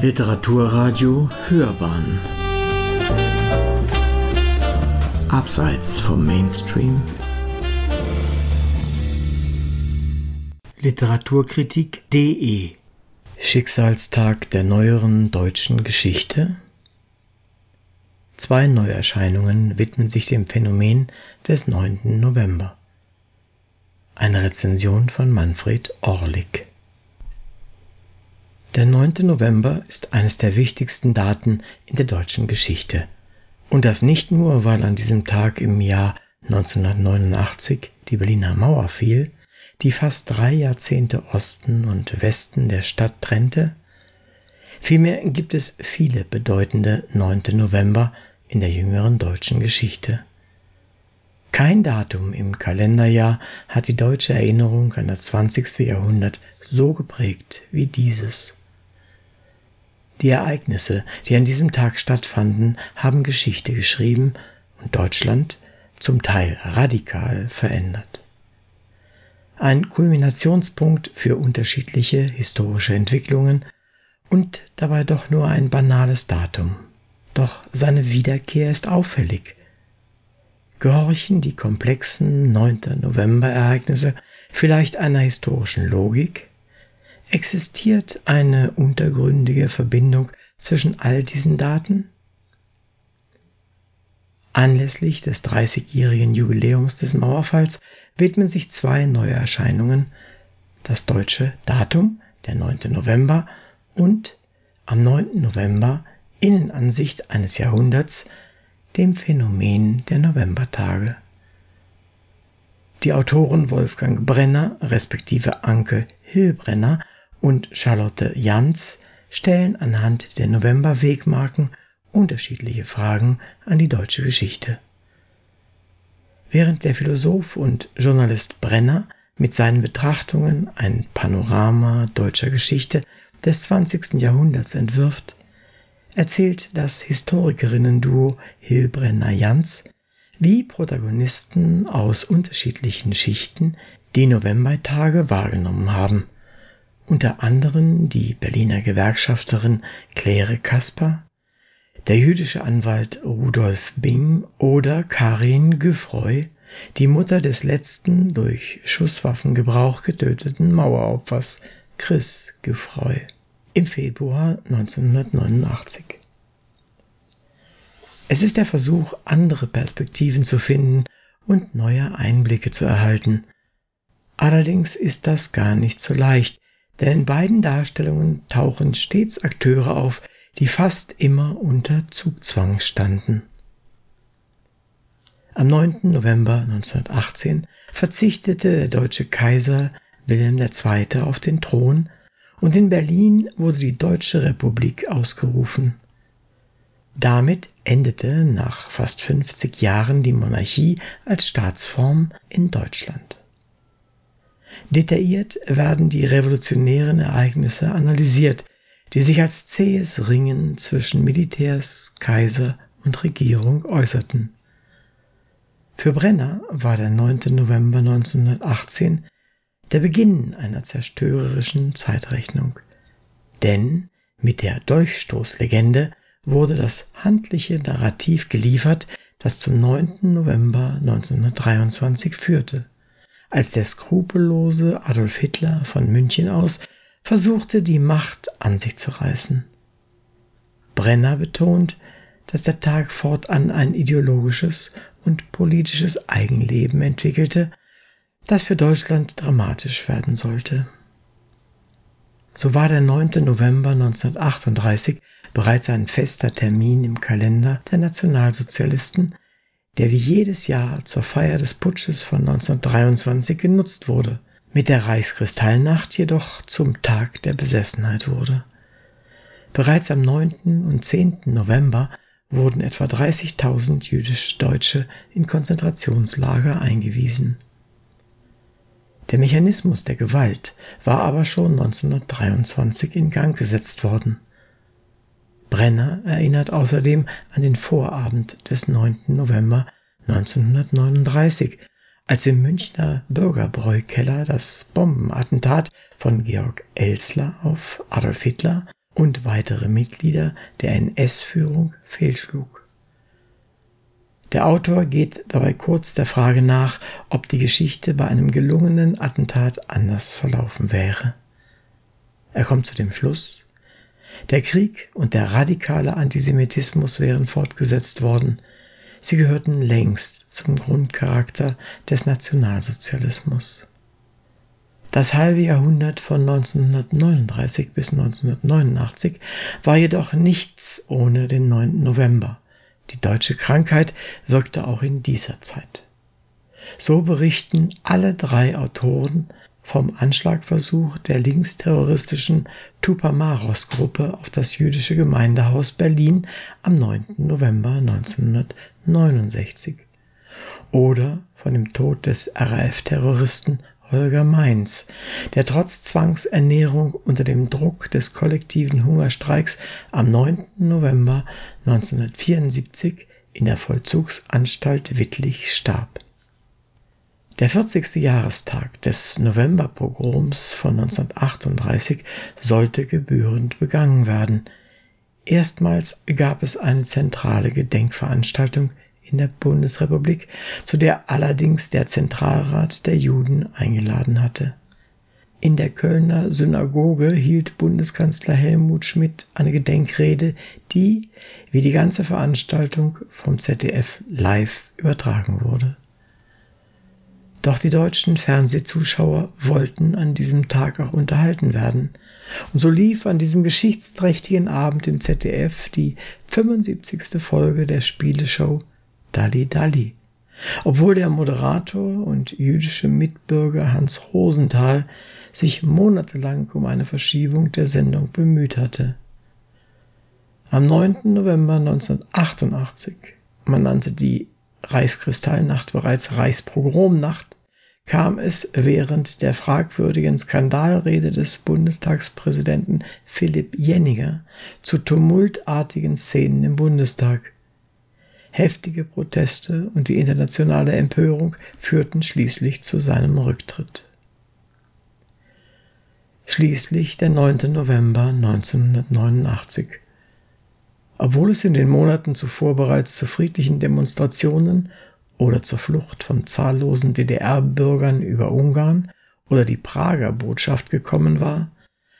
Literaturradio Hörbahn Abseits vom Mainstream Literaturkritik.de Schicksalstag der neueren deutschen Geschichte Zwei Neuerscheinungen widmen sich dem Phänomen des 9. November. Eine Rezension von Manfred Orlik. Der 9. November ist eines der wichtigsten Daten in der deutschen Geschichte. Und das nicht nur, weil an diesem Tag im Jahr 1989 die Berliner Mauer fiel, die fast drei Jahrzehnte Osten und Westen der Stadt trennte, vielmehr gibt es viele bedeutende 9. November in der jüngeren deutschen Geschichte. Kein Datum im Kalenderjahr hat die deutsche Erinnerung an das 20. Jahrhundert so geprägt wie dieses. Die Ereignisse, die an diesem Tag stattfanden, haben Geschichte geschrieben und Deutschland zum Teil radikal verändert. Ein Kulminationspunkt für unterschiedliche historische Entwicklungen und dabei doch nur ein banales Datum. Doch seine Wiederkehr ist auffällig. Gehorchen die komplexen 9. November-Ereignisse vielleicht einer historischen Logik? Existiert eine untergründige Verbindung zwischen all diesen Daten? Anlässlich des 30-jährigen Jubiläums des Mauerfalls widmen sich zwei neue Erscheinungen, das deutsche Datum, der 9. November, und am 9. November Innenansicht eines Jahrhunderts, dem Phänomen der Novembertage. Die Autoren Wolfgang Brenner respektive Anke Hillbrenner und Charlotte Jans stellen anhand der November-Wegmarken unterschiedliche Fragen an die deutsche Geschichte. Während der Philosoph und Journalist Brenner mit seinen Betrachtungen ein Panorama deutscher Geschichte des 20. Jahrhunderts entwirft, erzählt das Historikerinnen-Duo Hilbrenner-Jans, wie Protagonisten aus unterschiedlichen Schichten die Novembertage wahrgenommen haben – unter anderem die Berliner Gewerkschafterin Claire Kasper, der jüdische Anwalt Rudolf Bing oder Karin Güffroy, die Mutter des letzten durch Schusswaffengebrauch getöteten Maueropfers Chris Güffroy im Februar 1989. Es ist der Versuch, andere Perspektiven zu finden und neue Einblicke zu erhalten. Allerdings ist das gar nicht so leicht, denn in beiden Darstellungen tauchen stets Akteure auf, die fast immer unter Zugzwang standen. Am 9. November 1918 verzichtete der deutsche Kaiser Wilhelm II. auf den Thron und in Berlin wurde die Deutsche Republik ausgerufen. Damit endete nach fast 50 Jahren die Monarchie als Staatsform in Deutschland. Detailliert werden die revolutionären Ereignisse analysiert, die sich als zähes Ringen zwischen Militärs, Kaiser und Regierung äußerten. Für Brenner war der 9. November 1918 der Beginn einer zerstörerischen Zeitrechnung. Denn mit der Durchstoßlegende wurde das handliche Narrativ geliefert, das zum 9. November 1923 führte als der skrupellose Adolf Hitler von München aus versuchte, die Macht an sich zu reißen. Brenner betont, dass der Tag fortan ein ideologisches und politisches Eigenleben entwickelte, das für Deutschland dramatisch werden sollte. So war der 9. November 1938 bereits ein fester Termin im Kalender der Nationalsozialisten, der wie jedes Jahr zur Feier des Putsches von 1923 genutzt wurde, mit der Reichskristallnacht jedoch zum Tag der Besessenheit wurde. Bereits am 9. und 10. November wurden etwa 30.000 jüdische Deutsche in Konzentrationslager eingewiesen. Der Mechanismus der Gewalt war aber schon 1923 in Gang gesetzt worden. Brenner erinnert außerdem an den Vorabend des 9. November 1939, als im Münchner Bürgerbräukeller das Bombenattentat von Georg Elsler auf Adolf Hitler und weitere Mitglieder der NS-Führung fehlschlug. Der Autor geht dabei kurz der Frage nach, ob die Geschichte bei einem gelungenen Attentat anders verlaufen wäre. Er kommt zu dem Schluss, der Krieg und der radikale Antisemitismus wären fortgesetzt worden, sie gehörten längst zum Grundcharakter des Nationalsozialismus. Das halbe Jahrhundert von 1939 bis 1989 war jedoch nichts ohne den 9. November. Die deutsche Krankheit wirkte auch in dieser Zeit. So berichten alle drei Autoren vom Anschlagversuch der linksterroristischen Tupamaros-Gruppe auf das jüdische Gemeindehaus Berlin am 9. November 1969 oder von dem Tod des RAF-Terroristen Holger Mainz, der trotz Zwangsernährung unter dem Druck des kollektiven Hungerstreiks am 9. November 1974 in der Vollzugsanstalt Wittlich starb. Der 40. Jahrestag des Novemberpogroms von 1938 sollte gebührend begangen werden. Erstmals gab es eine zentrale Gedenkveranstaltung in der Bundesrepublik, zu der allerdings der Zentralrat der Juden eingeladen hatte. In der Kölner Synagoge hielt Bundeskanzler Helmut Schmidt eine Gedenkrede, die, wie die ganze Veranstaltung, vom ZDF live übertragen wurde. Doch die deutschen Fernsehzuschauer wollten an diesem Tag auch unterhalten werden. Und so lief an diesem geschichtsträchtigen Abend im ZDF die 75. Folge der Spieleshow Dalli Dalli. Obwohl der Moderator und jüdische Mitbürger Hans Rosenthal sich monatelang um eine Verschiebung der Sendung bemüht hatte. Am 9. November 1988, man nannte die Reichskristallnacht bereits Reichspogromnacht, kam es während der fragwürdigen Skandalrede des Bundestagspräsidenten Philipp Jenninger zu tumultartigen Szenen im Bundestag. Heftige Proteste und die internationale Empörung führten schließlich zu seinem Rücktritt. Schließlich der 9. November 1989. Obwohl es in den Monaten zuvor bereits zu friedlichen Demonstrationen oder zur Flucht von zahllosen DDR-Bürgern über Ungarn oder die Prager Botschaft gekommen war,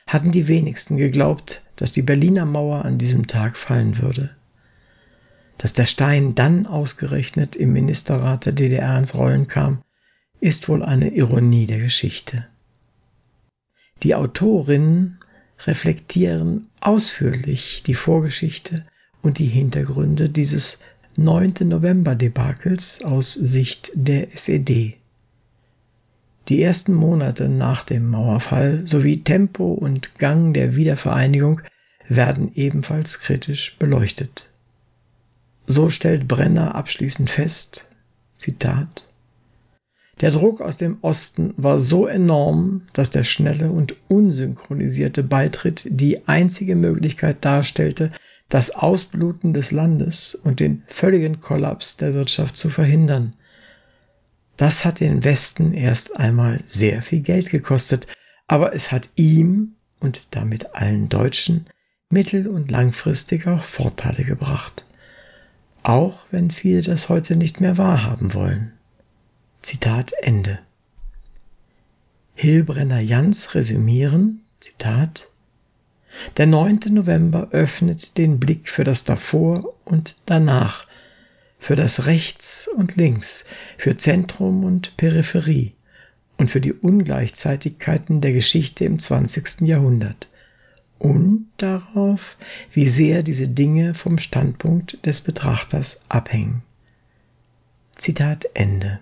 hatten die wenigsten geglaubt, dass die Berliner Mauer an diesem Tag fallen würde. Dass der Stein dann ausgerechnet im Ministerrat der DDR ins Rollen kam, ist wohl eine Ironie der Geschichte. Die Autorinnen reflektieren ausführlich die Vorgeschichte und die Hintergründe dieses 9. November-Debakels aus Sicht der SED. Die ersten Monate nach dem Mauerfall sowie Tempo und Gang der Wiedervereinigung werden ebenfalls kritisch beleuchtet. So stellt Brenner abschließend fest, Zitat, der Druck aus dem Osten war so enorm, dass der schnelle und unsynchronisierte Beitritt die einzige Möglichkeit darstellte, das Ausbluten des Landes und den völligen Kollaps der Wirtschaft zu verhindern. Das hat den Westen erst einmal sehr viel Geld gekostet, aber es hat ihm und damit allen Deutschen mittel- und langfristig auch Vorteile gebracht. Auch wenn viele das heute nicht mehr wahrhaben wollen. Zitat Ende. Hilbrenner Jans resümieren, Zitat, der 9. November öffnet den Blick für das Davor und Danach, für das Rechts und Links, für Zentrum und Peripherie und für die Ungleichzeitigkeiten der Geschichte im 20. Jahrhundert und darauf, wie sehr diese Dinge vom Standpunkt des Betrachters abhängen. Zitat Ende.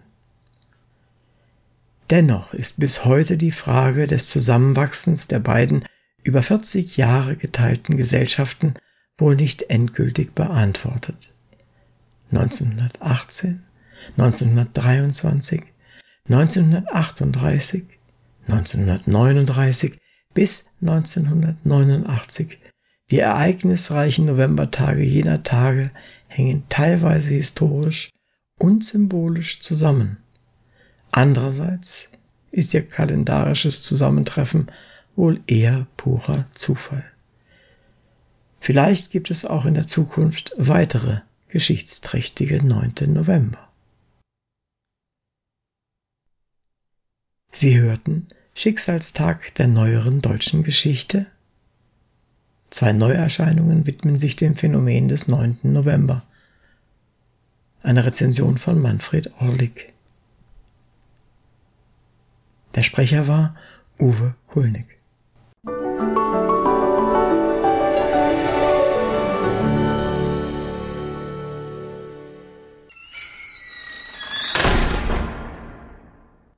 Dennoch ist bis heute die Frage des Zusammenwachsens der beiden über 40 Jahre geteilten Gesellschaften wohl nicht endgültig beantwortet. 1918, 1923, 1938, 1939 bis 1989 die ereignisreichen Novembertage jener Tage hängen teilweise historisch und symbolisch zusammen. Andererseits ist ihr kalendarisches Zusammentreffen wohl eher purer Zufall. Vielleicht gibt es auch in der Zukunft weitere geschichtsträchtige 9. November. Sie hörten Schicksalstag der neueren deutschen Geschichte. Zwei Neuerscheinungen widmen sich dem Phänomen des 9. November. Eine Rezension von Manfred Orlik. Der Sprecher war Uwe Kulnig.